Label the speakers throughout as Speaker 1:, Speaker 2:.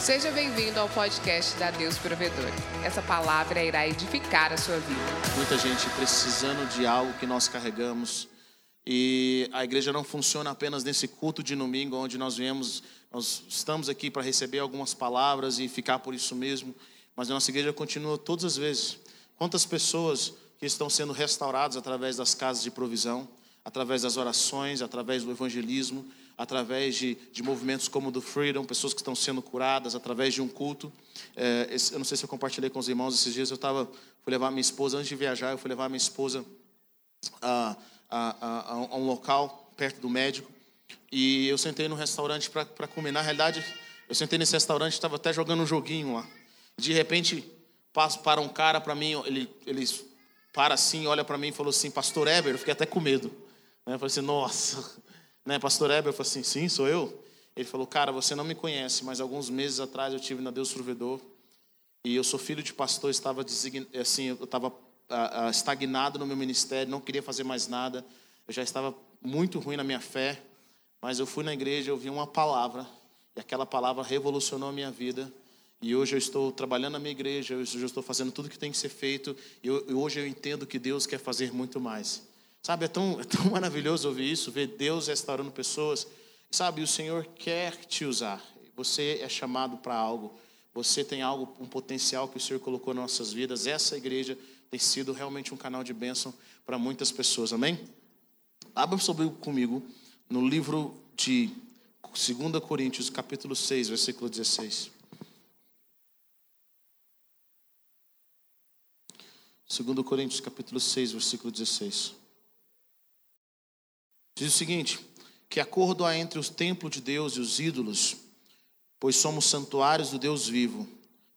Speaker 1: Seja bem-vindo ao podcast da Deus Provedor. Essa palavra irá edificar a sua vida.
Speaker 2: Muita gente precisando de algo que nós carregamos. E a igreja não funciona apenas nesse culto de domingo, onde nós viemos, nós estamos aqui para receber algumas palavras e ficar por isso mesmo, mas a nossa igreja continua todas as vezes. Quantas pessoas que estão sendo restauradas através das casas de provisão, através das orações, através do evangelismo, através de, de movimentos como o do Freedom, pessoas que estão sendo curadas através de um culto. É, esse, eu não sei se eu compartilhei com os irmãos esses dias, eu estava, fui levar minha esposa, antes de viajar, eu fui levar minha esposa a, a, a, a um local perto do médico, e eu sentei no restaurante para comer. Na realidade, eu sentei nesse restaurante, estava até jogando um joguinho lá. De repente, passo para um cara para mim, ele, ele para assim, olha para mim e falou assim, Pastor Eber, eu fiquei até com medo. Né? Eu falei assim, nossa, né, pastor Heber, falei assim, sim, sou eu. Ele falou, cara, você não me conhece, mas alguns meses atrás eu tive na Deus Provedor e eu sou filho de pastor, estava assim, eu estava ah, ah, estagnado no meu ministério, não queria fazer mais nada, eu já estava muito ruim na minha fé, mas eu fui na igreja, eu ouvi uma palavra e aquela palavra revolucionou a minha vida. E hoje eu estou trabalhando na minha igreja, hoje eu estou fazendo tudo que tem que ser feito, e hoje eu entendo que Deus quer fazer muito mais. Sabe, é tão, é tão maravilhoso ouvir isso, ver Deus restaurando pessoas. Sabe, o Senhor quer te usar. Você é chamado para algo. Você tem algo, um potencial que o Senhor colocou nas nossas vidas. Essa igreja tem sido realmente um canal de bênção para muitas pessoas. Amém? Abra sobre comigo no livro de 2 Coríntios, capítulo 6, versículo 16. 2 Coríntios, capítulo 6, versículo 16. Diz o seguinte: que acordo há entre os templos de Deus e os ídolos, pois somos santuários do Deus vivo.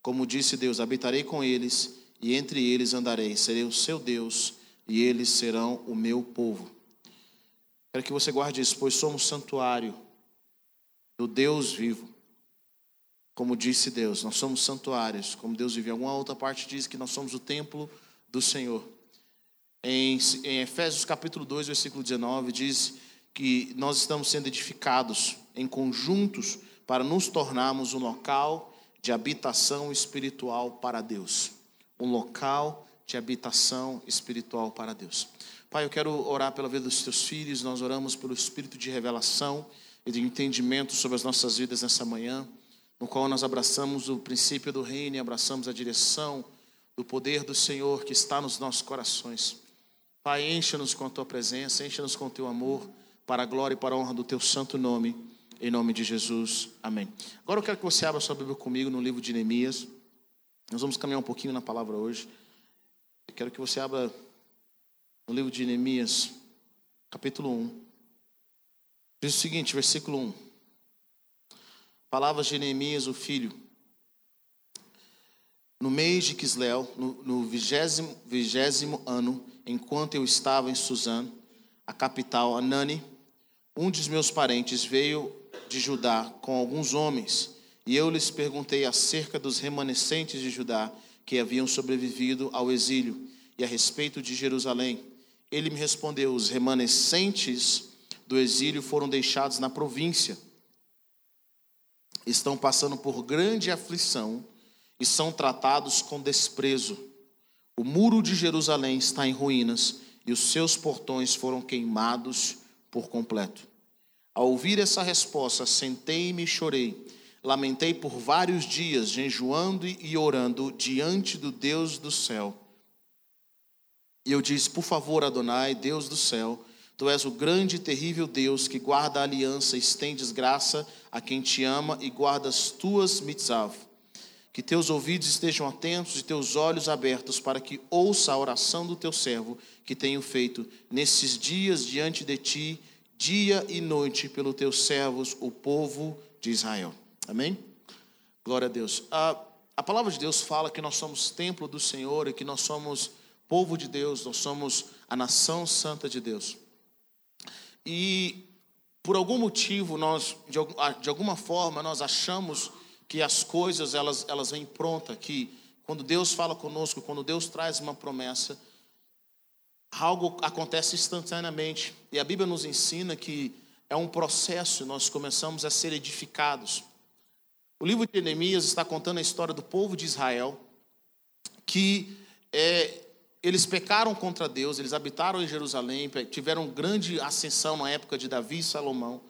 Speaker 2: Como disse Deus: habitarei com eles e entre eles andarei, serei o seu Deus e eles serão o meu povo. Quero que você guarde isso, pois somos santuário do Deus vivo. Como disse Deus, nós somos santuários, como Deus vive. Em alguma outra parte diz que nós somos o templo do Senhor. Em, em Efésios capítulo 2, versículo 19, diz que nós estamos sendo edificados em conjuntos para nos tornarmos um local de habitação espiritual para Deus. Um local de habitação espiritual para Deus. Pai, eu quero orar pela vida dos teus filhos, nós oramos pelo espírito de revelação e de entendimento sobre as nossas vidas nessa manhã, no qual nós abraçamos o princípio do reino e abraçamos a direção do poder do Senhor que está nos nossos corações. Pai, encha-nos com a tua presença, encha-nos com o teu amor, para a glória e para a honra do teu santo nome, em nome de Jesus. Amém. Agora eu quero que você abra sua Bíblia comigo no livro de Neemias. Nós vamos caminhar um pouquinho na palavra hoje. Eu quero que você abra no livro de Neemias, capítulo 1. Diz o seguinte, versículo 1. Palavras de Neemias, o filho. No mês de Quisleu, no vigésimo ano, enquanto eu estava em Suzano, a capital, Anani, um dos meus parentes veio de Judá com alguns homens, e eu lhes perguntei acerca dos remanescentes de Judá que haviam sobrevivido ao exílio e a respeito de Jerusalém. Ele me respondeu: os remanescentes do exílio foram deixados na província. Estão passando por grande aflição e são tratados com desprezo. O muro de Jerusalém está em ruínas e os seus portões foram queimados por completo. Ao ouvir essa resposta, sentei-me e chorei. Lamentei por vários dias, jejuando e orando diante do Deus do céu. E eu disse: Por favor, Adonai, Deus do céu, tu és o grande e terrível Deus que guarda a aliança, estendes graça a quem te ama e guarda as tuas mitzav que teus ouvidos estejam atentos e teus olhos abertos para que ouça a oração do teu servo que tenho feito nesses dias diante de ti, dia e noite, pelos teus servos, o povo de Israel. Amém? Glória a Deus. A, a palavra de Deus fala que nós somos templo do Senhor e que nós somos povo de Deus, nós somos a nação santa de Deus. E por algum motivo, nós, de, de alguma forma, nós achamos que as coisas elas, elas vêm pronta, que quando Deus fala conosco, quando Deus traz uma promessa, algo acontece instantaneamente. E a Bíblia nos ensina que é um processo, nós começamos a ser edificados. O livro de Neemias está contando a história do povo de Israel, que é, eles pecaram contra Deus, eles habitaram em Jerusalém, tiveram grande ascensão na época de Davi e Salomão,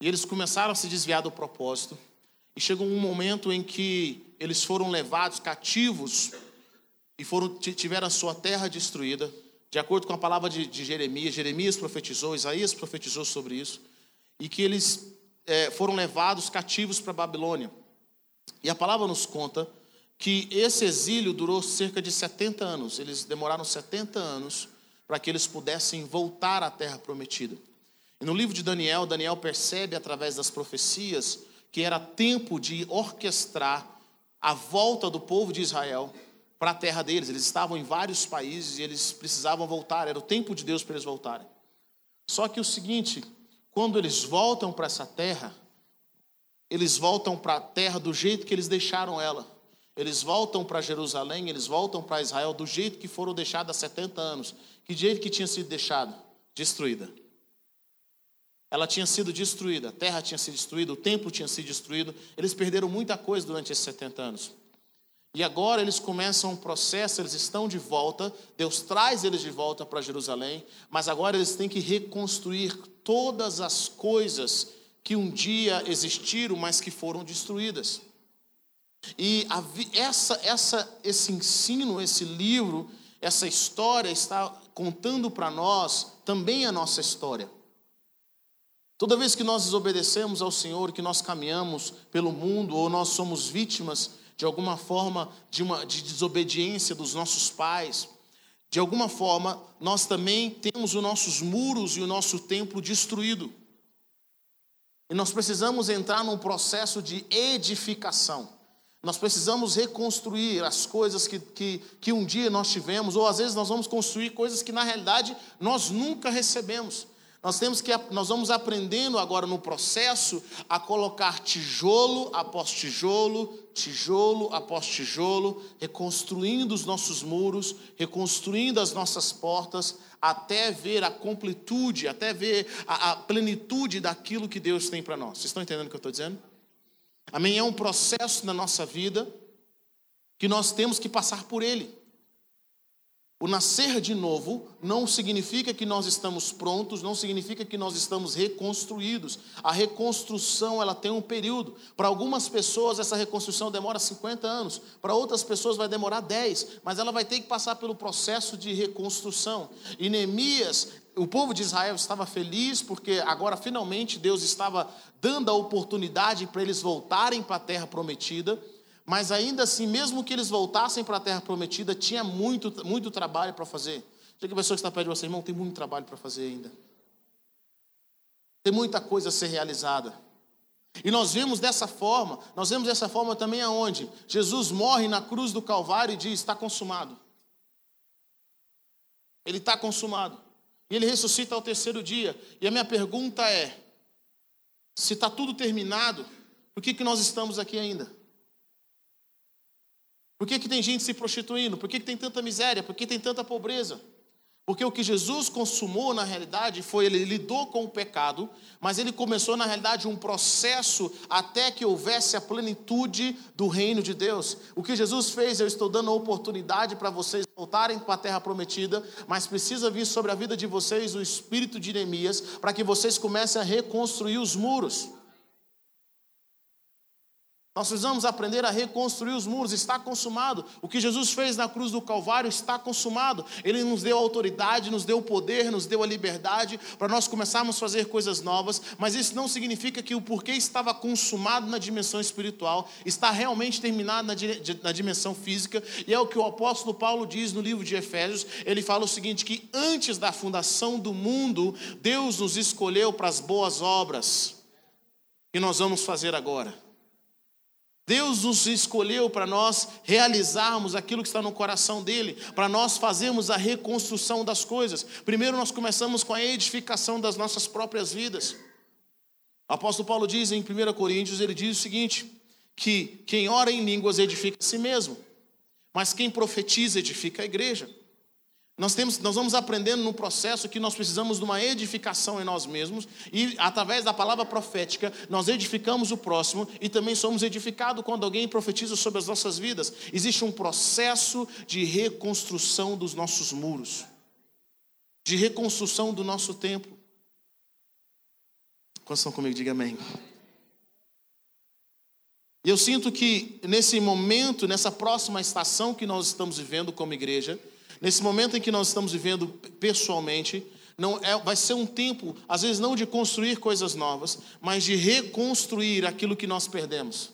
Speaker 2: e eles começaram a se desviar do propósito, e chegou um momento em que eles foram levados cativos e foram, tiveram a sua terra destruída, de acordo com a palavra de, de Jeremias. Jeremias profetizou, Isaías profetizou sobre isso, e que eles é, foram levados cativos para a Babilônia. E a palavra nos conta que esse exílio durou cerca de 70 anos. Eles demoraram 70 anos para que eles pudessem voltar à terra prometida. E no livro de Daniel, Daniel percebe através das profecias que era tempo de orquestrar a volta do povo de Israel para a terra deles. Eles estavam em vários países e eles precisavam voltar, era o tempo de Deus para eles voltarem. Só que o seguinte, quando eles voltam para essa terra, eles voltam para a terra do jeito que eles deixaram ela. Eles voltam para Jerusalém, eles voltam para Israel do jeito que foram deixados há 70 anos. Que jeito que tinha sido deixado? Destruída. Ela tinha sido destruída, a terra tinha sido destruída, o templo tinha sido destruído. Eles perderam muita coisa durante esses 70 anos. E agora eles começam um processo, eles estão de volta, Deus traz eles de volta para Jerusalém, mas agora eles têm que reconstruir todas as coisas que um dia existiram, mas que foram destruídas. E a, essa, essa, esse ensino, esse livro, essa história está contando para nós também a nossa história. Toda vez que nós desobedecemos ao Senhor, que nós caminhamos pelo mundo, ou nós somos vítimas de alguma forma de, uma, de desobediência dos nossos pais, de alguma forma nós também temos os nossos muros e o nosso templo destruído. E nós precisamos entrar num processo de edificação. Nós precisamos reconstruir as coisas que, que, que um dia nós tivemos, ou às vezes nós vamos construir coisas que na realidade nós nunca recebemos. Nós temos que nós vamos aprendendo agora no processo a colocar tijolo após tijolo, tijolo após tijolo, reconstruindo os nossos muros, reconstruindo as nossas portas, até ver a completude, até ver a, a plenitude daquilo que Deus tem para nós. Vocês estão entendendo o que eu estou dizendo? Amém? É um processo na nossa vida que nós temos que passar por ele. O nascer de novo não significa que nós estamos prontos, não significa que nós estamos reconstruídos. A reconstrução ela tem um período. Para algumas pessoas essa reconstrução demora 50 anos, para outras pessoas vai demorar 10, mas ela vai ter que passar pelo processo de reconstrução. E Neemias, o povo de Israel estava feliz porque agora finalmente Deus estava dando a oportunidade para eles voltarem para a terra prometida. Mas ainda assim, mesmo que eles voltassem para a terra prometida, tinha muito, muito trabalho para fazer. Chega a pessoa que está perto de você, irmão, tem muito trabalho para fazer ainda. Tem muita coisa a ser realizada. E nós vemos dessa forma, nós vemos dessa forma também aonde Jesus morre na cruz do Calvário e diz: está consumado. Ele está consumado. E ele ressuscita ao terceiro dia. E a minha pergunta é: se está tudo terminado, por que, que nós estamos aqui ainda? Por que, que tem gente se prostituindo? Por que, que tem tanta miséria? Por que tem tanta pobreza? Porque o que Jesus consumou na realidade foi ele lidou com o pecado, mas ele começou na realidade um processo até que houvesse a plenitude do reino de Deus. O que Jesus fez, eu estou dando a oportunidade para vocês voltarem para a terra prometida, mas precisa vir sobre a vida de vocês o espírito de Neemias para que vocês comecem a reconstruir os muros. Nós precisamos aprender a reconstruir os muros, está consumado. O que Jesus fez na cruz do Calvário está consumado. Ele nos deu autoridade, nos deu poder, nos deu a liberdade para nós começarmos a fazer coisas novas, mas isso não significa que o porquê estava consumado na dimensão espiritual está realmente terminado na, na dimensão física, e é o que o apóstolo Paulo diz no livro de Efésios. Ele fala o seguinte: que antes da fundação do mundo, Deus nos escolheu para as boas obras que nós vamos fazer agora. Deus nos escolheu para nós realizarmos aquilo que está no coração dele, para nós fazermos a reconstrução das coisas. Primeiro, nós começamos com a edificação das nossas próprias vidas. O apóstolo Paulo diz em 1 Coríntios: ele diz o seguinte: que quem ora em línguas edifica a si mesmo, mas quem profetiza edifica a igreja. Nós, temos, nós vamos aprendendo no processo que nós precisamos de uma edificação em nós mesmos, e através da palavra profética, nós edificamos o próximo e também somos edificados quando alguém profetiza sobre as nossas vidas. Existe um processo de reconstrução dos nossos muros, de reconstrução do nosso templo. Quantos estão comigo? Diga amém. E eu sinto que nesse momento, nessa próxima estação que nós estamos vivendo como igreja, Nesse momento em que nós estamos vivendo pessoalmente, não é, vai ser um tempo, às vezes não de construir coisas novas, mas de reconstruir aquilo que nós perdemos.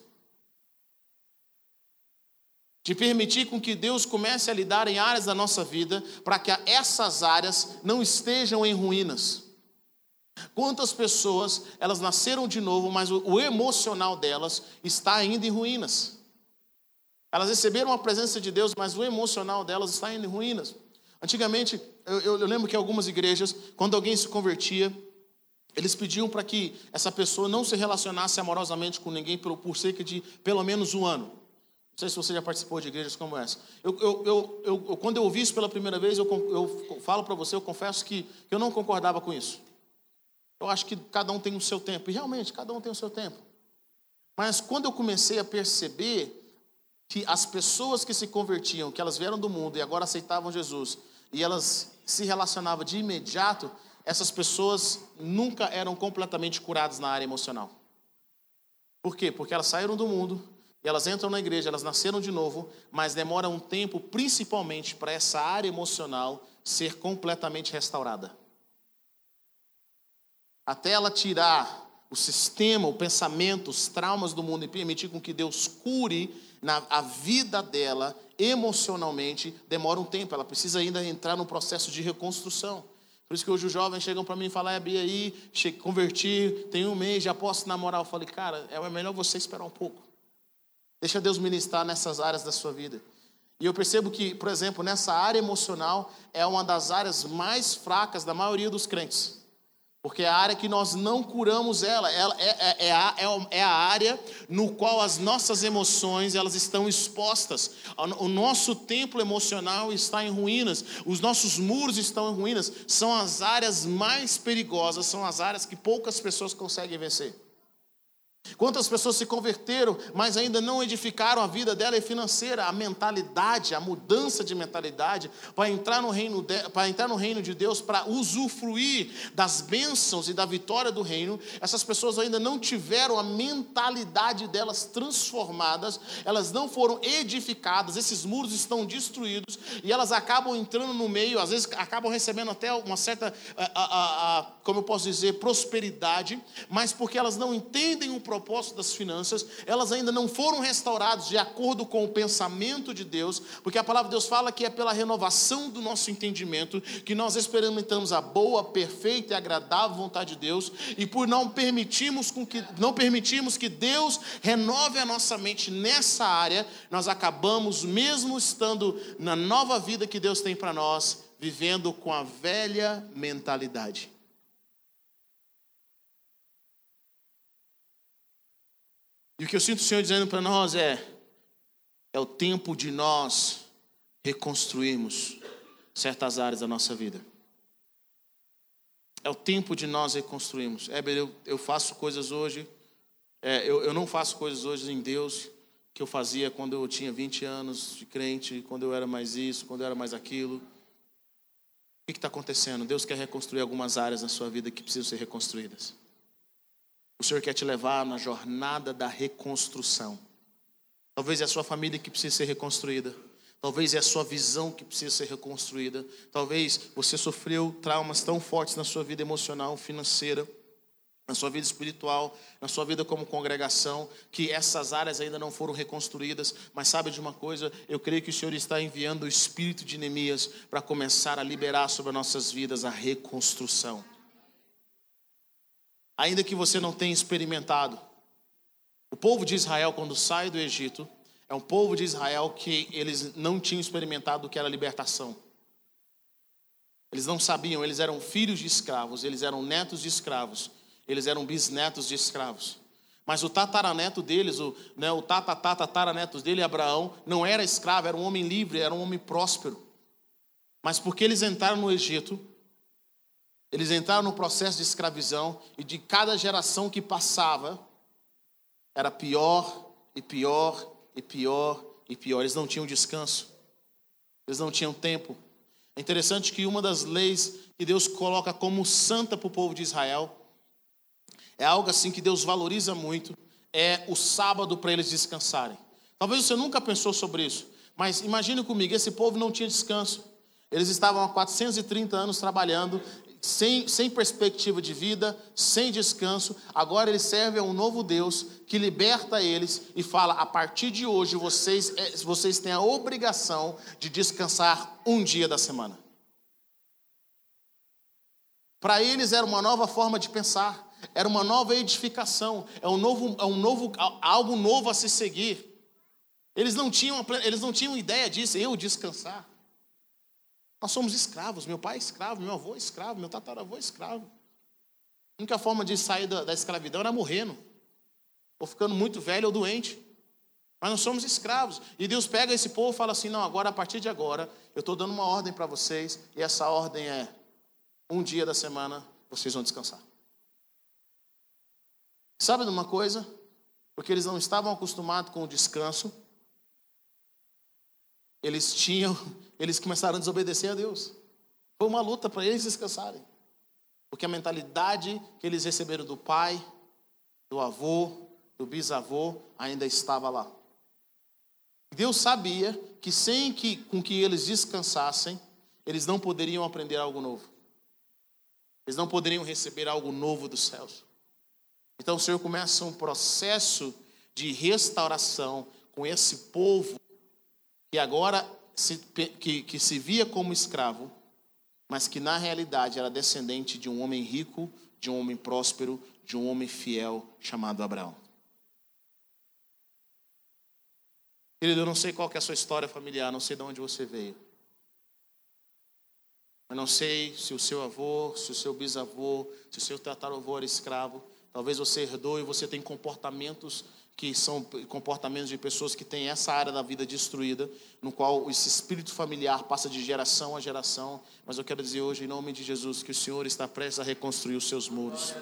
Speaker 2: De permitir com que Deus comece a lidar em áreas da nossa vida, para que essas áreas não estejam em ruínas. Quantas pessoas, elas nasceram de novo, mas o, o emocional delas está ainda em ruínas. Elas receberam a presença de Deus, mas o emocional delas está em ruínas. Antigamente, eu, eu, eu lembro que algumas igrejas, quando alguém se convertia, eles pediam para que essa pessoa não se relacionasse amorosamente com ninguém por, por, cerca de pelo menos um ano. Não sei se você já participou de igrejas como essa. Eu, eu, eu quando eu ouvi isso pela primeira vez, eu, falo para você, eu confesso que eu não concordava com isso. Eu acho que cada um tem o seu tempo. E realmente, cada um tem o seu tempo. Mas quando eu comecei a perceber que as pessoas que se convertiam, que elas vieram do mundo e agora aceitavam Jesus, e elas se relacionavam de imediato, essas pessoas nunca eram completamente curadas na área emocional. Por quê? Porque elas saíram do mundo, elas entram na igreja, elas nasceram de novo, mas demora um tempo, principalmente para essa área emocional ser completamente restaurada. Até ela tirar o sistema, o pensamento, os traumas do mundo e permitir com que Deus cure na a vida dela emocionalmente demora um tempo, ela precisa ainda entrar no processo de reconstrução. Por isso que hoje os jovens chegam para mim e falam, é, Bia, aí, converti, tem um mês, já posso namorar. Eu falei, cara, é melhor você esperar um pouco. Deixa Deus ministrar nessas áreas da sua vida. E eu percebo que, por exemplo, nessa área emocional, é uma das áreas mais fracas da maioria dos crentes. Porque a área que nós não curamos ela, ela é, é, é, a, é, é a área no qual as nossas emoções elas estão expostas. O nosso templo emocional está em ruínas, os nossos muros estão em ruínas. São as áreas mais perigosas, são as áreas que poucas pessoas conseguem vencer. Quantas pessoas se converteram, mas ainda não edificaram a vida dela e financeira, a mentalidade, a mudança de mentalidade para entrar no reino de, para entrar no reino de Deus, para usufruir das bênçãos e da vitória do reino. Essas pessoas ainda não tiveram a mentalidade delas transformadas, elas não foram edificadas, esses muros estão destruídos e elas acabam entrando no meio, às vezes acabam recebendo até uma certa, a, a, a, como eu posso dizer, prosperidade, mas porque elas não entendem o propósito das finanças, elas ainda não foram restauradas de acordo com o pensamento de Deus, porque a palavra de Deus fala que é pela renovação do nosso entendimento que nós experimentamos a boa, perfeita e agradável vontade de Deus, e por não permitirmos, com que, não permitirmos que Deus renove a nossa mente nessa área, nós acabamos, mesmo estando na nova vida que Deus tem para nós, vivendo com a velha mentalidade. E o que eu sinto o Senhor dizendo para nós é: é o tempo de nós reconstruirmos certas áreas da nossa vida. É o tempo de nós reconstruirmos. É, eu, eu faço coisas hoje, é, eu, eu não faço coisas hoje em Deus que eu fazia quando eu tinha 20 anos de crente, quando eu era mais isso, quando eu era mais aquilo. O que está acontecendo? Deus quer reconstruir algumas áreas na sua vida que precisam ser reconstruídas. O Senhor quer te levar na jornada da reconstrução. Talvez é a sua família que precisa ser reconstruída. Talvez é a sua visão que precisa ser reconstruída. Talvez você sofreu traumas tão fortes na sua vida emocional, financeira, na sua vida espiritual, na sua vida como congregação, que essas áreas ainda não foram reconstruídas. Mas sabe de uma coisa? Eu creio que o Senhor está enviando o espírito de Neemias para começar a liberar sobre as nossas vidas a reconstrução ainda que você não tenha experimentado. O povo de Israel, quando sai do Egito, é um povo de Israel que eles não tinham experimentado o que era libertação. Eles não sabiam, eles eram filhos de escravos, eles eram netos de escravos, eles eram bisnetos de escravos. Mas o tataraneto deles, o, né, o tatatatarataranetos dele, Abraão, não era escravo, era um homem livre, era um homem próspero. Mas porque eles entraram no Egito, eles entraram no processo de escravidão e de cada geração que passava era pior e pior e pior e pior. Eles não tinham descanso. Eles não tinham tempo. É interessante que uma das leis que Deus coloca como santa para o povo de Israel é algo assim que Deus valoriza muito, é o sábado para eles descansarem. Talvez você nunca pensou sobre isso, mas imagine comigo, esse povo não tinha descanso. Eles estavam há 430 anos trabalhando, sem, sem perspectiva de vida, sem descanso. Agora eles servem a um novo Deus que liberta eles e fala: a partir de hoje vocês, é, vocês têm a obrigação de descansar um dia da semana. Para eles era uma nova forma de pensar, era uma nova edificação, é um novo, é um novo, algo novo a se seguir. Eles não tinham, eles não tinham ideia disso, eu descansar. Nós somos escravos, meu pai é escravo, meu avô é escravo, meu tataravô é escravo. A única forma de sair da, da escravidão era morrendo, ou ficando muito velho ou doente. Mas nós somos escravos. E Deus pega esse povo e fala assim: não, agora, a partir de agora, eu estou dando uma ordem para vocês, e essa ordem é: um dia da semana vocês vão descansar. Sabe de uma coisa? Porque eles não estavam acostumados com o descanso, eles tinham, eles começaram a desobedecer a Deus. Foi uma luta para eles descansarem. Porque a mentalidade que eles receberam do pai, do avô, do bisavô ainda estava lá. Deus sabia que sem que com que eles descansassem, eles não poderiam aprender algo novo. Eles não poderiam receber algo novo dos céus. Então o Senhor começa um processo de restauração com esse povo que agora se, que, que se via como escravo, mas que na realidade era descendente de um homem rico, de um homem próspero, de um homem fiel chamado Abraão. Querido, eu não sei qual é a sua história familiar, não sei de onde você veio. Eu não sei se o seu avô, se o seu bisavô, se o seu tataravô era escravo. Talvez você herdou e você tem comportamentos que são comportamentos de pessoas que têm essa área da vida destruída, no qual esse espírito familiar passa de geração a geração. Mas eu quero dizer hoje, em nome de Jesus, que o Senhor está prestes a reconstruir os seus muros.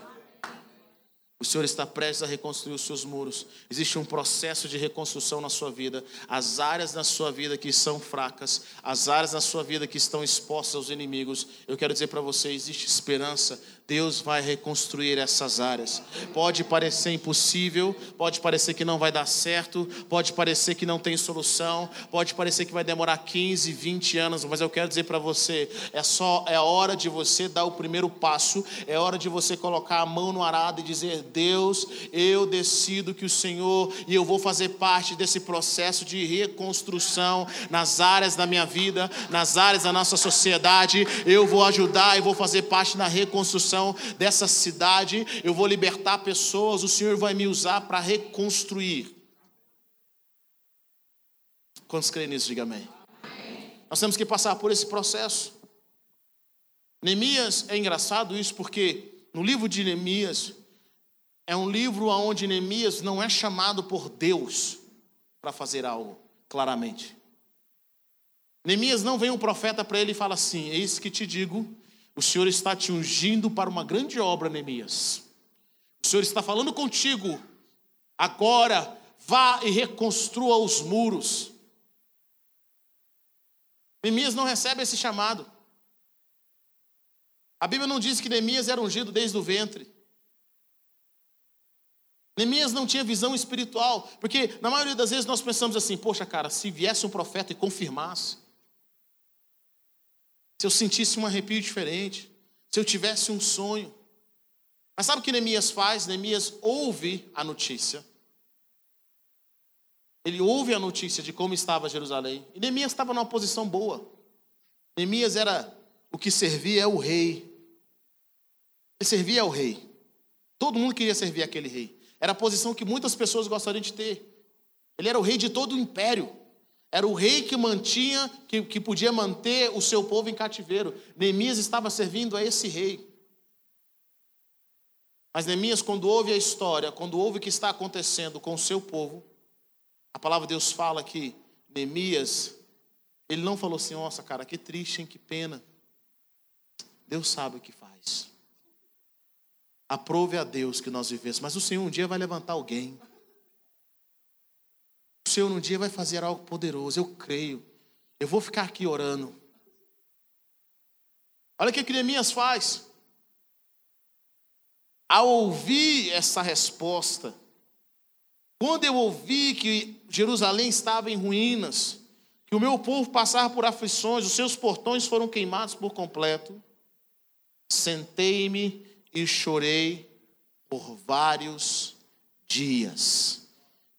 Speaker 2: O Senhor está prestes a reconstruir os seus muros. Existe um processo de reconstrução na sua vida. As áreas na sua vida que são fracas, as áreas na sua vida que estão expostas aos inimigos, eu quero dizer para você: existe esperança. Deus vai reconstruir essas áreas. Pode parecer impossível, pode parecer que não vai dar certo, pode parecer que não tem solução, pode parecer que vai demorar 15, 20 anos, mas eu quero dizer para você: é só é hora de você dar o primeiro passo, é hora de você colocar a mão no arado e dizer Deus, eu decido que o Senhor e eu vou fazer parte desse processo de reconstrução nas áreas da minha vida, nas áreas da nossa sociedade. Eu vou ajudar e vou fazer parte da reconstrução dessa cidade. Eu vou libertar pessoas. O Senhor vai me usar para reconstruir. Quantos creem nisso? Diga amém. Nós temos que passar por esse processo. Neemias é engraçado isso porque no livro de Neemias é um livro onde Neemias não é chamado por Deus para fazer algo, claramente. Neemias não vem um profeta para ele e fala assim: Eis que te digo, o Senhor está te ungindo para uma grande obra, Neemias. O Senhor está falando contigo, agora vá e reconstrua os muros. Neemias não recebe esse chamado. A Bíblia não diz que Neemias era ungido desde o ventre. Neemias não tinha visão espiritual, porque na maioria das vezes nós pensamos assim: poxa, cara, se viesse um profeta e confirmasse, se eu sentisse um arrepio diferente, se eu tivesse um sonho. Mas sabe o que Neemias faz? Neemias ouve a notícia. Ele ouve a notícia de como estava Jerusalém. E Neemias estava numa posição boa. Neemias era o que servia é o rei. Ele servia ao rei. Todo mundo queria servir aquele rei. Era a posição que muitas pessoas gostariam de ter. Ele era o rei de todo o império. Era o rei que mantinha, que, que podia manter o seu povo em cativeiro. Neemias estava servindo a esse rei. Mas Neemias, quando ouve a história, quando ouve o que está acontecendo com o seu povo, a palavra de Deus fala que Neemias, Ele não falou assim: nossa, cara, que triste, hein, que pena. Deus sabe o que faz. Aprove a Deus que nós vivemos, mas o Senhor um dia vai levantar alguém. Senhor um dia vai fazer algo poderoso, eu creio. Eu vou ficar aqui orando. Olha o que Neemias faz. Ao ouvir essa resposta, quando eu ouvi que Jerusalém estava em ruínas, que o meu povo passava por aflições, os seus portões foram queimados por completo, sentei-me e chorei por vários dias,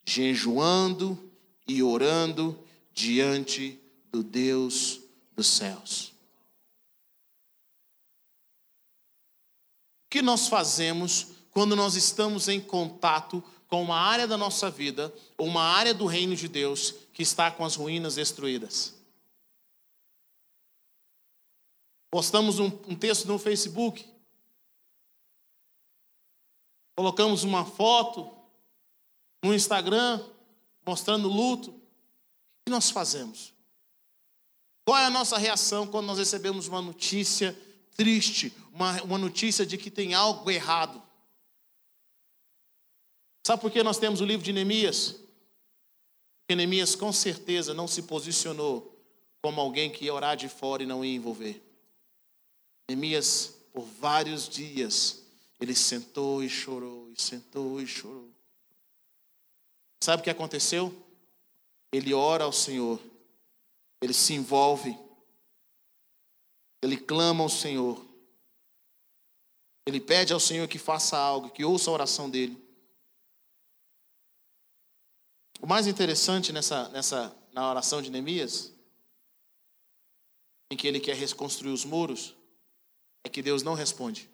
Speaker 2: jejuando e orando diante do Deus dos céus. O que nós fazemos quando nós estamos em contato com uma área da nossa vida, ou uma área do reino de Deus que está com as ruínas destruídas? Postamos um, um texto no Facebook, colocamos uma foto no Instagram mostrando luto. O que nós fazemos? Qual é a nossa reação quando nós recebemos uma notícia triste, uma, uma notícia de que tem algo errado? Sabe por que nós temos o livro de Neemias? Porque Neemias com certeza não se posicionou como alguém que ia orar de fora e não ia envolver. Neemias, por vários dias, ele sentou e chorou, e sentou e chorou. Sabe o que aconteceu? Ele ora ao Senhor, ele se envolve, ele clama ao Senhor, ele pede ao Senhor que faça algo, que ouça a oração dele. O mais interessante nessa, nessa, na oração de Neemias, em que ele quer reconstruir os muros, é que Deus não responde.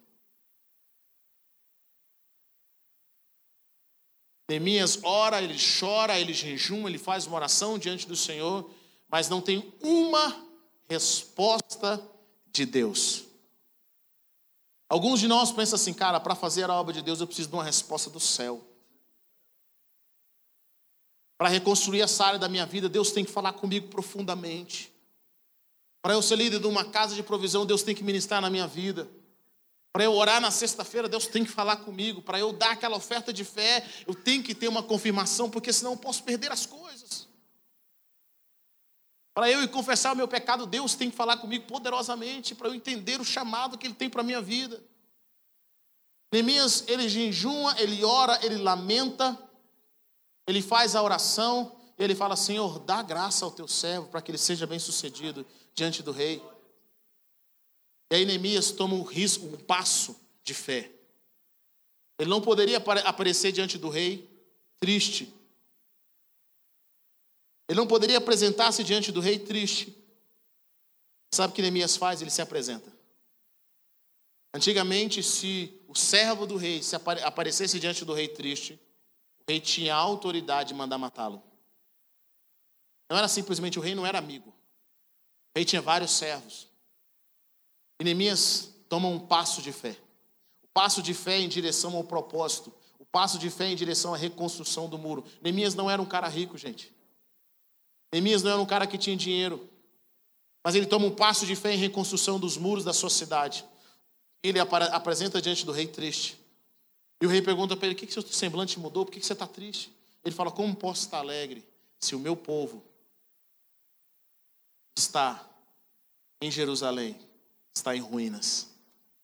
Speaker 2: Neemias ora, ele chora, ele jejuma, ele faz uma oração diante do Senhor, mas não tem uma resposta de Deus. Alguns de nós pensam assim, cara, para fazer a obra de Deus eu preciso de uma resposta do céu. Para reconstruir essa área da minha vida, Deus tem que falar comigo profundamente. Para eu ser líder de uma casa de provisão, Deus tem que ministrar na minha vida. Para eu orar na sexta-feira, Deus tem que falar comigo. Para eu dar aquela oferta de fé, eu tenho que ter uma confirmação, porque senão eu posso perder as coisas. Para eu confessar o meu pecado, Deus tem que falar comigo poderosamente, para eu entender o chamado que Ele tem para a minha vida. Neemias, ele jejuma, ele ora, ele lamenta, ele faz a oração, ele fala: Senhor, dá graça ao teu servo para que ele seja bem sucedido diante do rei. E aí Neemias toma um risco, um passo de fé. Ele não poderia aparecer diante do rei triste. Ele não poderia apresentar-se diante do rei triste. Sabe o que Neemias faz? Ele se apresenta. Antigamente, se o servo do rei se aparecesse diante do rei triste, o rei tinha autoridade de mandar matá-lo. Não era simplesmente o rei, não era amigo. O rei tinha vários servos. E Neemias toma um passo de fé. O passo de fé em direção ao propósito. O passo de fé em direção à reconstrução do muro. Neemias não era um cara rico, gente. Neemias não era um cara que tinha dinheiro. Mas ele toma um passo de fé em reconstrução dos muros da sua cidade. Ele apresenta diante do rei triste. E o rei pergunta para ele: o que, que seu semblante mudou? Por que, que você está triste? Ele fala: como posso estar alegre se o meu povo está em Jerusalém, está em ruínas,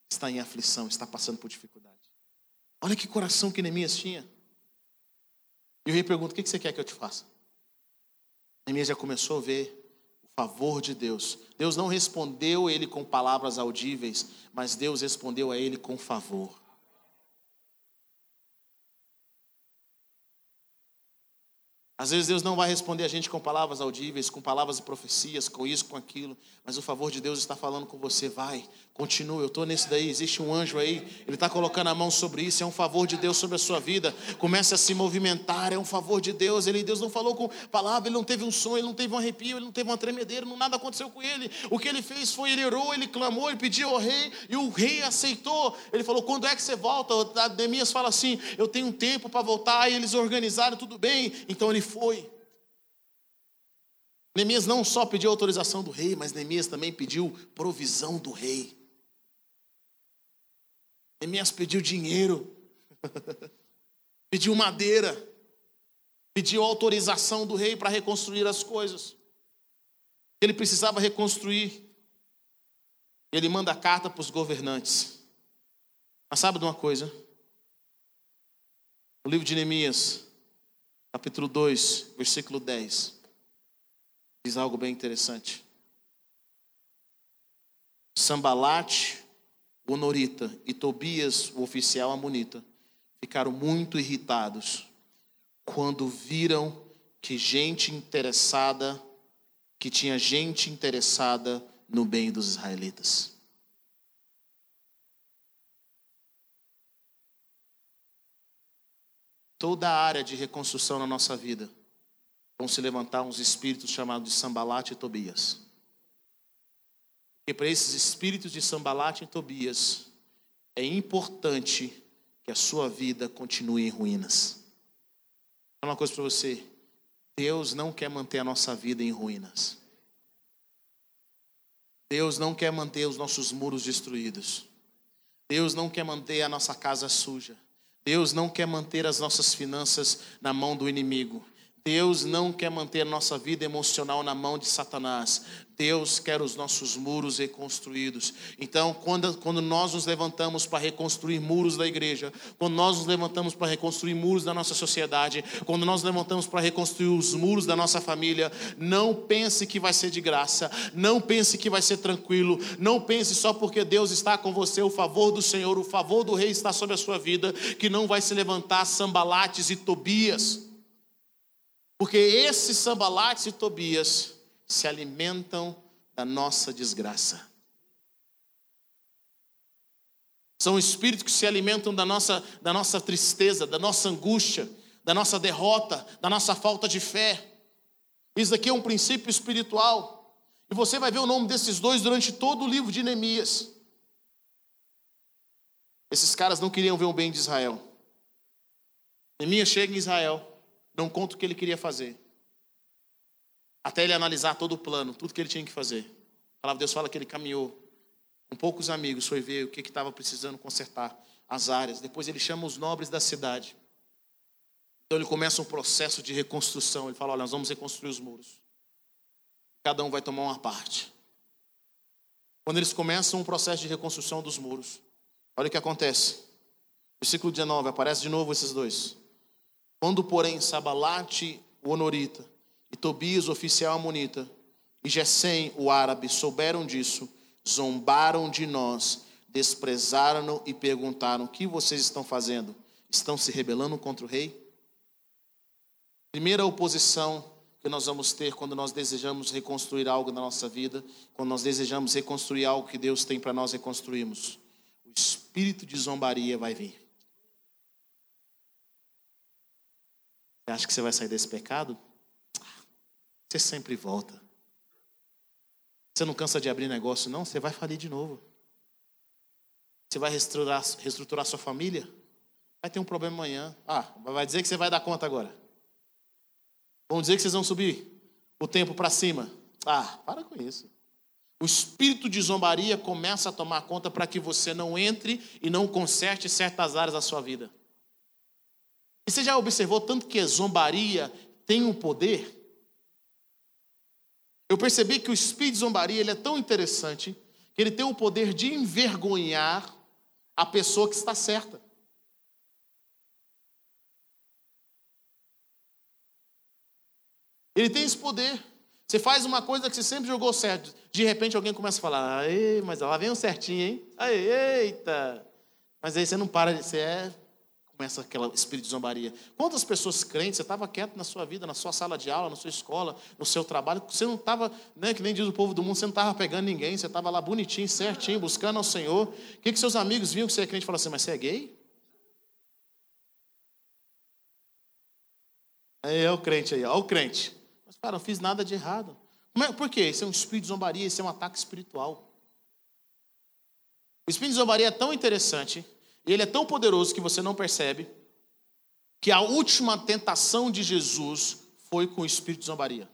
Speaker 2: está em aflição, está passando por dificuldade. Olha que coração que Neemias tinha. E o rei pergunta: O que você quer que eu te faça? Neemias já começou a ver o favor de Deus. Deus não respondeu ele com palavras audíveis, mas Deus respondeu a ele com favor. Às vezes Deus não vai responder a gente com palavras audíveis, com palavras de profecias, com isso, com aquilo, mas o favor de Deus está falando com você. Vai, continue, eu estou nesse daí. Existe um anjo aí, ele está colocando a mão sobre isso. É um favor de Deus sobre a sua vida. Comece a se movimentar, é um favor de Deus. Ele, Deus não falou com palavra, ele não teve um sonho, ele não teve um arrepio, ele não teve uma tremedeira, não, nada aconteceu com ele. O que ele fez foi, ele orou, ele clamou, ele pediu ao rei e o rei aceitou. Ele falou: Quando é que você volta? Ademias fala assim: Eu tenho um tempo para voltar. E eles organizaram tudo bem. Então ele foi. Neemias não só pediu autorização do rei, mas Neemias também pediu provisão do rei. Neemias pediu dinheiro, pediu madeira, pediu autorização do rei para reconstruir as coisas. Ele precisava reconstruir. Ele manda carta para os governantes. Mas sabe de uma coisa? No livro de Neemias, capítulo 2, versículo 10, diz algo bem interessante. Sambalate, o Honorita, e Tobias, o oficial amonita, ficaram muito irritados quando viram que gente interessada, que tinha gente interessada no bem dos israelitas. Toda a área de reconstrução na nossa vida, vão se levantar uns espíritos chamados de Sambalate e Tobias. Porque para esses espíritos de Sambalate e Tobias, é importante que a sua vida continue em ruínas. Vou uma coisa para você: Deus não quer manter a nossa vida em ruínas. Deus não quer manter os nossos muros destruídos. Deus não quer manter a nossa casa suja. Deus não quer manter as nossas finanças na mão do inimigo. Deus não quer manter a nossa vida emocional na mão de Satanás. Deus quer os nossos muros reconstruídos. Então, quando, quando nós nos levantamos para reconstruir muros da igreja, quando nós nos levantamos para reconstruir muros da nossa sociedade, quando nós nos levantamos para reconstruir os muros da nossa família, não pense que vai ser de graça, não pense que vai ser tranquilo, não pense só porque Deus está com você, o favor do Senhor, o favor do Rei está sobre a sua vida, que não vai se levantar sambalates e Tobias. Porque esses sambalates e Tobias se alimentam da nossa desgraça. São espíritos que se alimentam da nossa, da nossa tristeza, da nossa angústia, da nossa derrota, da nossa falta de fé. Isso aqui é um princípio espiritual. E você vai ver o nome desses dois durante todo o livro de Neemias. Esses caras não queriam ver o bem de Israel. Neemias chega em Israel, não conta o que ele queria fazer. Até ele analisar todo o plano, tudo que ele tinha que fazer. A palavra de Deus fala que ele caminhou com poucos amigos, foi ver o que estava precisando consertar, as áreas. Depois ele chama os nobres da cidade. Então ele começa um processo de reconstrução. Ele fala: Olha, nós vamos reconstruir os muros. Cada um vai tomar uma parte. Quando eles começam um processo de reconstrução dos muros, olha o que acontece. Versículo 19, aparece de novo esses dois. Quando, porém, Sabalate, o honorita, e Tobias, o oficial amonita, e Gesem, o árabe, souberam disso, zombaram de nós, desprezaram-no e perguntaram: O que vocês estão fazendo? Estão se rebelando contra o rei? Primeira oposição que nós vamos ter quando nós desejamos reconstruir algo na nossa vida, quando nós desejamos reconstruir algo que Deus tem para nós reconstruirmos. O espírito de zombaria vai vir. Você acha que você vai sair desse pecado? Você sempre volta. Você não cansa de abrir negócio, não? Você vai falir de novo. Você vai reestruturar, reestruturar sua família? Vai ter um problema amanhã. Ah, vai dizer que você vai dar conta agora. Vão dizer que vocês vão subir o tempo para cima. Ah, para com isso. O espírito de zombaria começa a tomar conta para que você não entre e não conserte certas áreas da sua vida. E você já observou tanto que a zombaria tem um poder? Eu percebi que o espírito de zombaria ele é tão interessante que ele tem o poder de envergonhar a pessoa que está certa. Ele tem esse poder. Você faz uma coisa que você sempre jogou certo. De repente alguém começa a falar, mas lá vem um certinho, hein? eita! Mas aí você não para, você é começa aquele espírito de zombaria. Quantas pessoas crentes, você estava quieto na sua vida, na sua sala de aula, na sua escola, no seu trabalho, você não estava, né, que nem diz o povo do mundo, você não estava pegando ninguém, você estava lá bonitinho, certinho, buscando ao Senhor. O que, que seus amigos viam que você é crente e falaram assim, mas você é gay? Aí é o crente aí, ó, o crente. Mas, cara, não fiz nada de errado. É, por quê? Isso é um espírito de zombaria, isso é um ataque espiritual. O espírito de zombaria é tão interessante ele é tão poderoso que você não percebe que a última tentação de Jesus foi com o espírito de zombaria.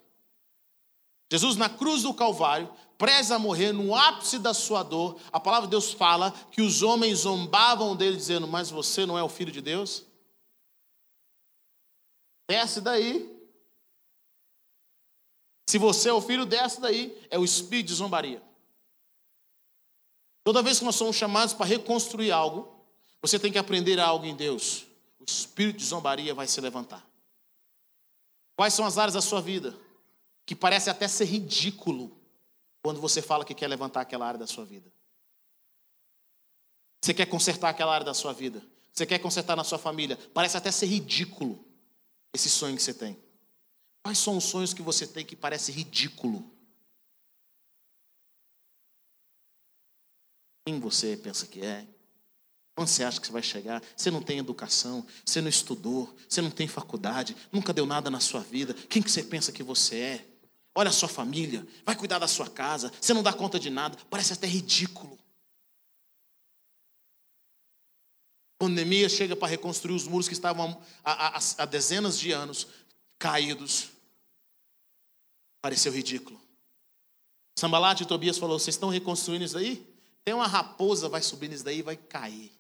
Speaker 2: Jesus, na cruz do Calvário, preza a morrer no ápice da sua dor. A palavra de Deus fala que os homens zombavam dele, dizendo: Mas você não é o filho de Deus? Desce daí. Se você é o filho, desce daí. É o espírito de zombaria. Toda vez que nós somos chamados para reconstruir algo, você tem que aprender algo em Deus. O espírito de zombaria vai se levantar. Quais são as áreas da sua vida que parece até ser ridículo quando você fala que quer levantar aquela área da sua vida? Você quer consertar aquela área da sua vida? Você quer consertar na sua família? Parece até ser ridículo esse sonho que você tem. Quais são os sonhos que você tem que parece ridículo? Quem você pensa que é? Onde você acha que você vai chegar? Você não tem educação, você não estudou, você não tem faculdade, nunca deu nada na sua vida. Quem que você pensa que você é? Olha a sua família, vai cuidar da sua casa, você não dá conta de nada, parece até ridículo. Quando Neemias chega para reconstruir os muros que estavam há, dezenas de anos caídos, pareceu ridículo. Sambalat e Tobias falou: Vocês estão reconstruindo isso aí? Tem uma raposa, vai subir nisso daí e vai cair.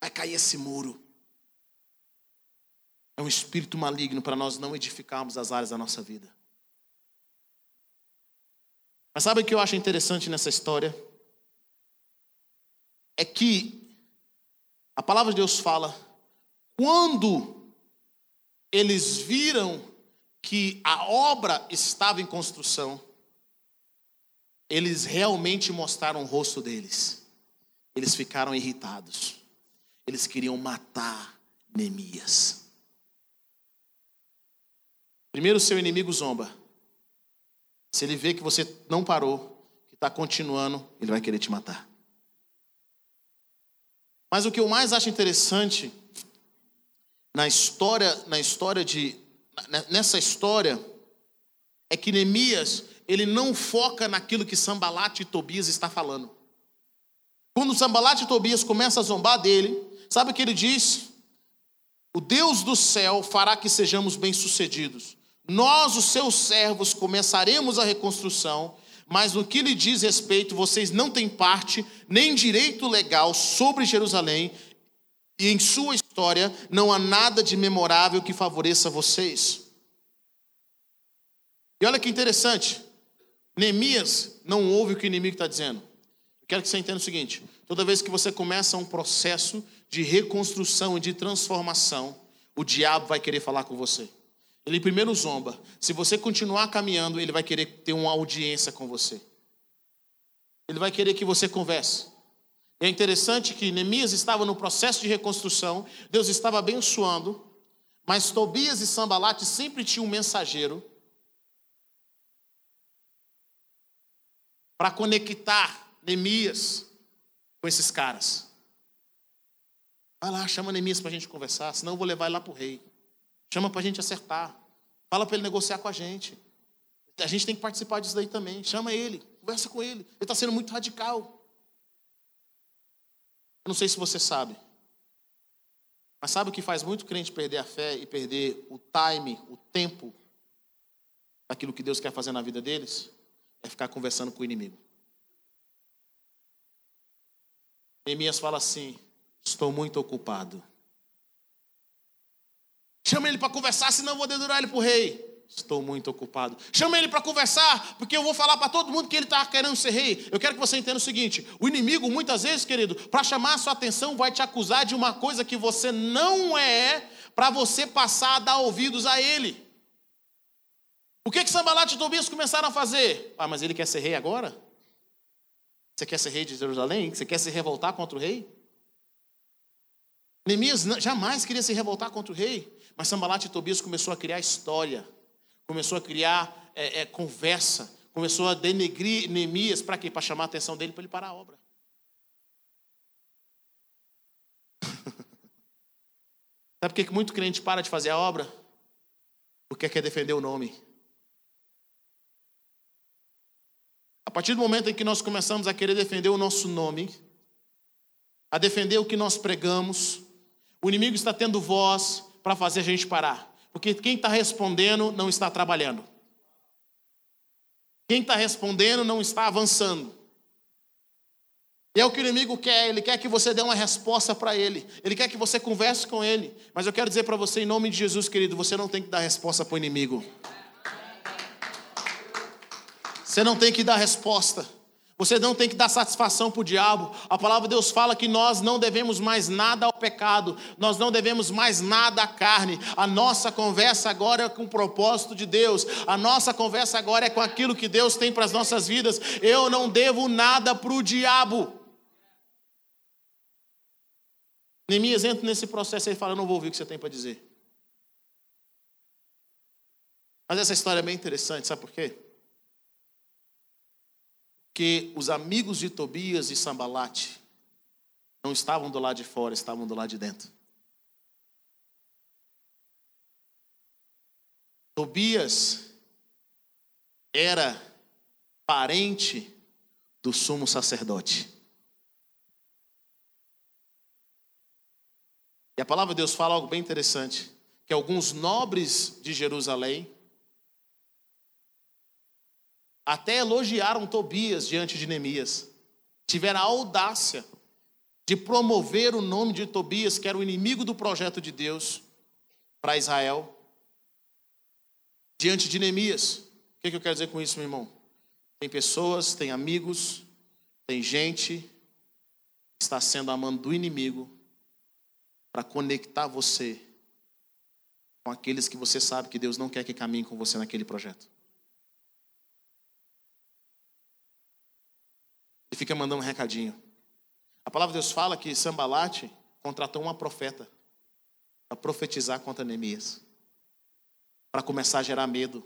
Speaker 2: Vai cair esse muro. É um espírito maligno para nós não edificarmos as áreas da nossa vida. Mas sabe o que eu acho interessante nessa história? É que a palavra de Deus fala, quando eles viram que a obra estava em construção, eles realmente mostraram o rosto deles. Eles ficaram irritados. Eles queriam matar Neemias. Primeiro, seu inimigo zomba. Se ele vê que você não parou, que está continuando, ele vai querer te matar. Mas o que eu mais acho interessante na história, na história de nessa história é que Neemias ele não foca naquilo que Sambalat e Tobias está falando. Quando Sambalat e Tobias começam a zombar dele, sabe o que ele diz? O Deus do céu fará que sejamos bem-sucedidos. Nós, os seus servos, começaremos a reconstrução, mas no que lhe diz respeito, vocês não têm parte nem direito legal sobre Jerusalém, e em sua história não há nada de memorável que favoreça vocês. E olha que interessante, Neemias não ouve o que o inimigo está dizendo. Eu quero que você entenda o seguinte: toda vez que você começa um processo de reconstrução e de transformação, o diabo vai querer falar com você. Ele primeiro zomba. Se você continuar caminhando, ele vai querer ter uma audiência com você. Ele vai querer que você converse. é interessante que Neemias estava no processo de reconstrução, Deus estava abençoando, mas Tobias e Sambalate sempre tinham um mensageiro para conectar Neemias com esses caras. Vai lá, chama Neemias para a gente conversar, senão eu vou levar ele lá para o rei. Chama para a gente acertar. Fala para ele negociar com a gente. A gente tem que participar disso daí também. Chama ele, conversa com ele. Ele está sendo muito radical. Eu não sei se você sabe. Mas sabe o que faz muito crente perder a fé e perder o time, o tempo daquilo que Deus quer fazer na vida deles? é ficar conversando com o inimigo. Neemias fala assim: Estou muito ocupado. Chama ele para conversar, senão eu vou dedurar ele para o rei. Estou muito ocupado. Chama ele para conversar, porque eu vou falar para todo mundo que ele está querendo ser rei. Eu quero que você entenda o seguinte: o inimigo, muitas vezes, querido, para chamar a sua atenção, vai te acusar de uma coisa que você não é, para você passar a dar ouvidos a ele. O que que Sambalat e Tobias começaram a fazer? Ah, mas ele quer ser rei agora? Você quer ser rei de Jerusalém? Você quer se revoltar contra o rei? Neemias jamais queria se revoltar contra o rei, mas Sambalat e Tobias começou a criar história, começou a criar é, é, conversa, começou a denegrir Neemias para quê? Para chamar a atenção dele para ele parar a obra. Sabe por que muito crente para de fazer a obra? Porque quer defender o nome. A partir do momento em que nós começamos a querer defender o nosso nome, a defender o que nós pregamos, o inimigo está tendo voz para fazer a gente parar. Porque quem está respondendo não está trabalhando. Quem está respondendo não está avançando. E é o que o inimigo quer, ele quer que você dê uma resposta para ele, ele quer que você converse com ele. Mas eu quero dizer para você, em nome de Jesus, querido, você não tem que dar resposta para o inimigo. Você não tem que dar resposta. Você não tem que dar satisfação para o diabo. A palavra de Deus fala que nós não devemos mais nada ao pecado, nós não devemos mais nada à carne. A nossa conversa agora é com o propósito de Deus, a nossa conversa agora é com aquilo que Deus tem para as nossas vidas. Eu não devo nada para o diabo. Neemias entra nesse processo e fala: Eu não vou ouvir o que você tem para dizer. Mas essa história é bem interessante, sabe por quê? Porque os amigos de Tobias e Sambalate não estavam do lado de fora, estavam do lado de dentro. Tobias era parente do sumo sacerdote. E a palavra de Deus fala algo bem interessante: que alguns nobres de Jerusalém até elogiaram Tobias diante de Neemias, tiveram a audácia de promover o nome de Tobias, que era o inimigo do projeto de Deus para Israel, diante de Neemias. O que, eu quero dizer com isso, meu irmão? Tem pessoas, tem amigos, tem gente que está sendo amando do inimigo para conectar você com aqueles que você sabe que Deus não quer que caminhem com você naquele projeto. Fica mandando um recadinho. A palavra de Deus fala que Sambalate contratou uma profeta para profetizar contra Neemias, para começar a gerar medo,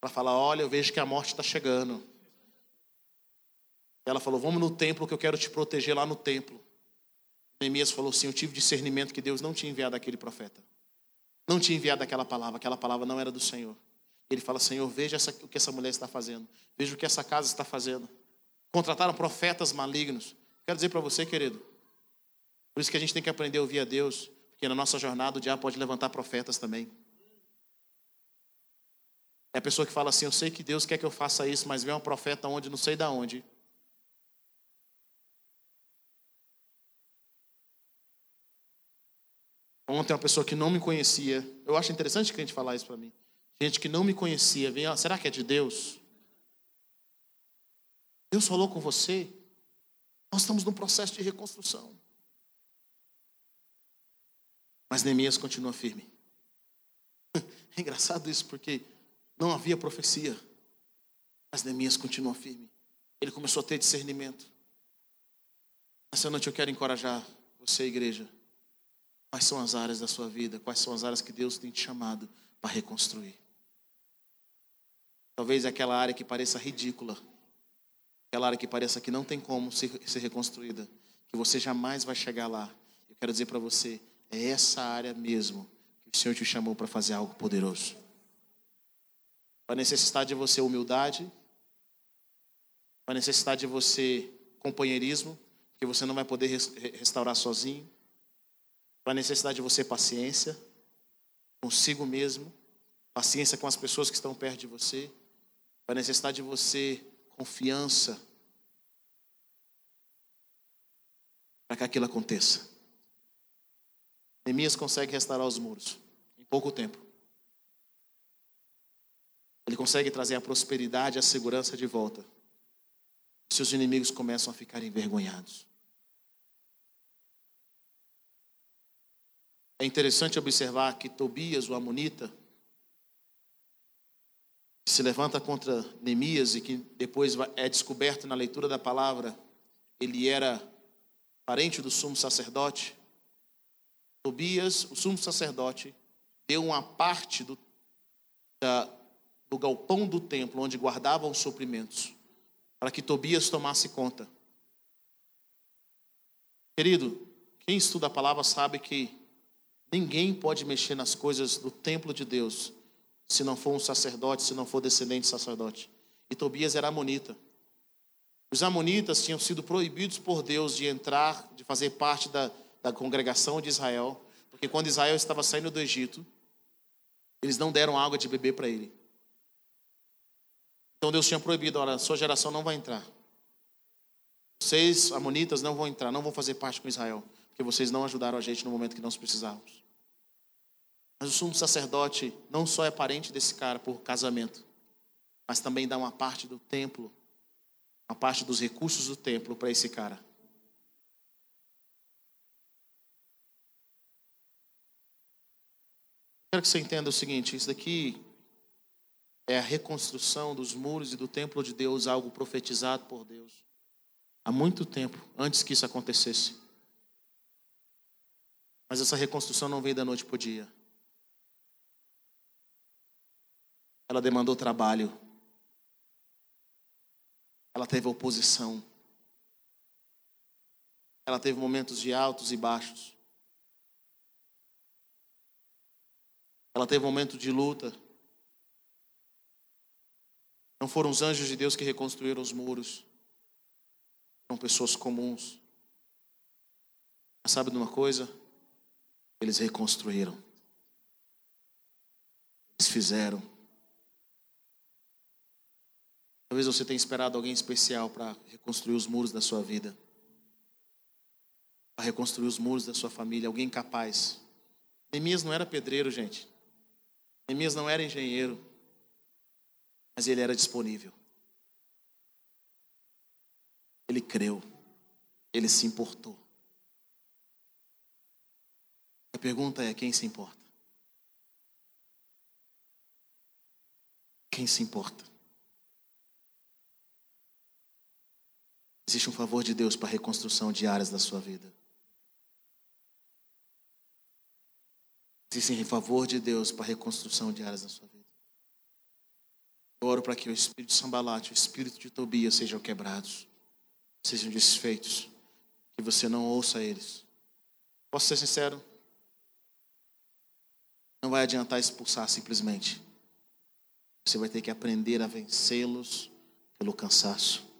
Speaker 2: para falar: Olha, eu vejo que a morte está chegando. Ela falou: Vamos no templo que eu quero te proteger lá no templo. Neemias falou assim: Eu tive discernimento que Deus não tinha enviado aquele profeta. Não tinha enviado aquela palavra, aquela palavra não era do Senhor. Ele fala: Senhor, veja essa, o que essa mulher está fazendo, veja o que essa casa está fazendo. Contrataram profetas malignos. Quero dizer para você, querido, por isso que a gente tem que aprender a ouvir a Deus, porque na nossa jornada o diabo pode levantar profetas também. É a pessoa que fala assim: Eu sei que Deus quer que eu faça isso, mas vem um profeta onde, não sei da onde. Ontem uma pessoa que não me conhecia, eu acho interessante que a gente falar isso para mim. Gente que não me conhecia, vem, ah, será que é de Deus? Deus falou com você? Nós estamos num processo de reconstrução. Mas Neemias continua firme. É engraçado isso, porque não havia profecia. Mas Neemias continua firme. Ele começou a ter discernimento. Essa noite eu quero encorajar você, igreja, Quais são as áreas da sua vida? Quais são as áreas que Deus tem te chamado para reconstruir? Talvez aquela área que pareça ridícula, aquela área que pareça que não tem como ser, ser reconstruída, que você jamais vai chegar lá. Eu quero dizer para você, é essa área mesmo que o Senhor te chamou para fazer algo poderoso. Vai necessitar de você humildade, vai necessitar de você companheirismo, que você não vai poder restaurar sozinho. Para a necessidade de você paciência consigo mesmo, paciência com as pessoas que estão perto de você, para a necessidade de você confiança para que aquilo aconteça. Neemias consegue restaurar os muros em pouco tempo. Ele consegue trazer a prosperidade e a segurança de volta. Seus inimigos começam a ficar envergonhados. É interessante observar que Tobias, o Amonita, que se levanta contra Neemias e que depois é descoberto na leitura da palavra, ele era parente do sumo sacerdote. Tobias, o sumo sacerdote, deu uma parte do, da, do galpão do templo onde guardavam os suprimentos, para que Tobias tomasse conta. Querido, quem estuda a palavra sabe que Ninguém pode mexer nas coisas do templo de Deus se não for um sacerdote, se não for descendente de sacerdote. E Tobias era amonita. Os amonitas tinham sido proibidos por Deus de entrar, de fazer parte da, da congregação de Israel, porque quando Israel estava saindo do Egito, eles não deram água de beber para ele. Então Deus tinha proibido, olha, sua geração não vai entrar. Vocês, amonitas, não vão entrar, não vão fazer parte com Israel, porque vocês não ajudaram a gente no momento que nós precisávamos. Mas o sumo sacerdote não só é parente desse cara por casamento, mas também dá uma parte do templo, uma parte dos recursos do templo para esse cara. Quero que você entenda o seguinte: isso daqui é a reconstrução dos muros e do templo de Deus, algo profetizado por Deus há muito tempo, antes que isso acontecesse. Mas essa reconstrução não veio da noite para o dia. Ela demandou trabalho. Ela teve oposição. Ela teve momentos de altos e baixos. Ela teve momentos de luta. Não foram os anjos de Deus que reconstruíram os muros. Foram pessoas comuns. Mas sabe de uma coisa? Eles reconstruíram. Eles fizeram. Talvez você tenha esperado alguém especial para reconstruir os muros da sua vida. Para reconstruir os muros da sua família. Alguém capaz. Neemias não era pedreiro, gente. Neemias não era engenheiro. Mas ele era disponível. Ele creu. Ele se importou. A pergunta é: quem se importa? Quem se importa? Existe um favor de Deus para a reconstrução de áreas da sua vida. Existe um favor de Deus para a reconstrução de áreas da sua vida. Eu oro para que o espírito de Sambalate, o espírito de Tobias sejam quebrados sejam desfeitos, que você não ouça eles. Posso ser sincero? Não vai adiantar expulsar simplesmente. Você vai ter que aprender a vencê-los pelo cansaço.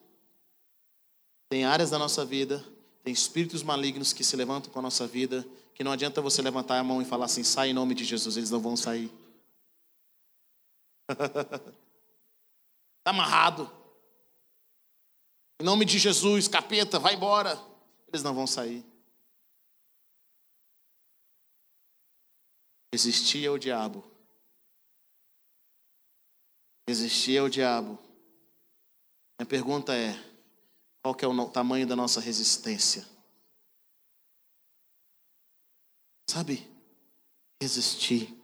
Speaker 2: Tem áreas da nossa vida, tem espíritos malignos que se levantam com a nossa vida, que não adianta você levantar a mão e falar assim, sai em nome de Jesus, eles não vão sair. Está amarrado. Em nome de Jesus, capeta, vai embora. Eles não vão sair. Existia o diabo. Existia o diabo. Minha pergunta é: qual que é o tamanho da nossa resistência? Sabe? Resistir.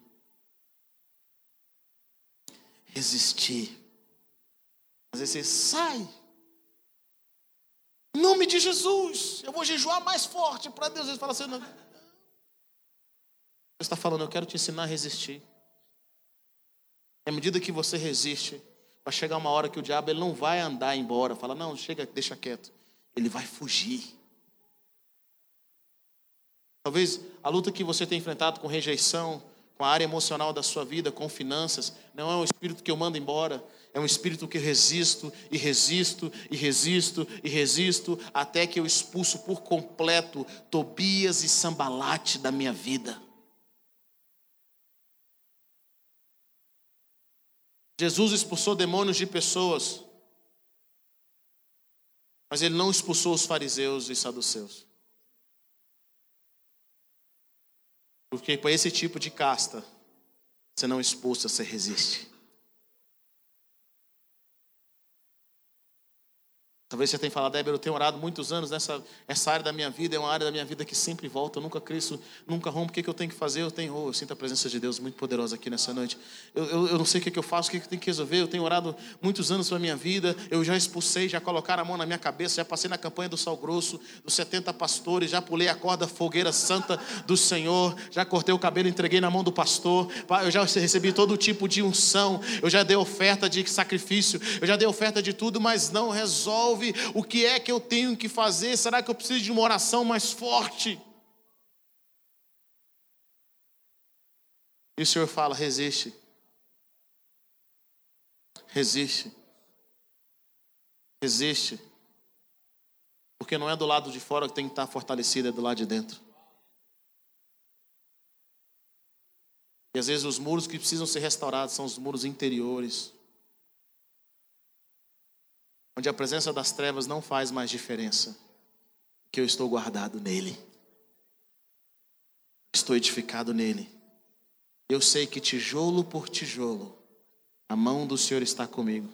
Speaker 2: Resistir. Às vezes você sai. Em nome de Jesus, eu vou jejuar mais forte para Deus. Ele fala assim: não. Deus está falando, eu quero te ensinar a resistir. À medida que você resiste, vai chegar uma hora que o diabo ele não vai andar embora. Fala, não, chega, deixa quieto. Ele vai fugir. Talvez a luta que você tem enfrentado com rejeição, com a área emocional da sua vida, com finanças, não é um espírito que eu mando embora, é um espírito que resisto e resisto e resisto e resisto até que eu expulso por completo Tobias e Sambalate da minha vida. Jesus expulsou demônios de pessoas, mas ele não expulsou os fariseus e saduceus. Porque para esse tipo de casta, você não expulsa, você resiste. Talvez você tenha falado, Débora, eu tenho orado muitos anos nessa essa área da minha vida, é uma área da minha vida que sempre volta, eu nunca cresço, nunca rompo. O que, que eu tenho que fazer? Eu tenho, oh, eu sinto a presença de Deus muito poderosa aqui nessa noite. Eu, eu, eu não sei o que, que eu faço, o que, que eu tenho que resolver. Eu tenho orado muitos anos para a minha vida, eu já expulsei, já colocaram a mão na minha cabeça, já passei na campanha do Sal Grosso, dos 70 pastores, já pulei a corda fogueira santa do Senhor, já cortei o cabelo, entreguei na mão do pastor, eu já recebi todo tipo de unção, eu já dei oferta de sacrifício, eu já dei oferta de tudo, mas não resolve resolve. O que é que eu tenho que fazer? Será que eu preciso de uma oração mais forte? E o Senhor fala: resiste. Resiste. Resiste. Porque não é do lado de fora que tem que estar fortalecido, é do lado de dentro. E às vezes os muros que precisam ser restaurados são os muros interiores. Onde a presença das trevas não faz mais diferença, que eu estou guardado nele, estou edificado nele. Eu sei que tijolo por tijolo, a mão do Senhor está comigo.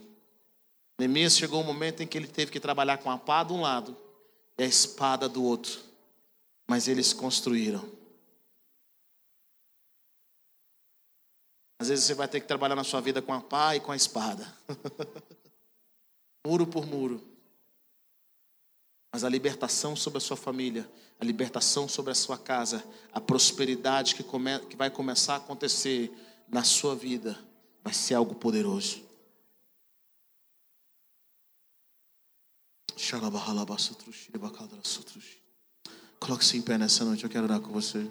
Speaker 2: Neemias chegou um momento em que ele teve que trabalhar com a pá de um lado e a espada do outro, mas eles construíram. Às vezes você vai ter que trabalhar na sua vida com a pá e com a espada. muro por muro. Mas a libertação sobre a sua família, a libertação sobre a sua casa, a prosperidade que, come, que vai começar a acontecer na sua vida, vai ser algo poderoso. Coloque-se em pé nessa noite, eu quero orar com você.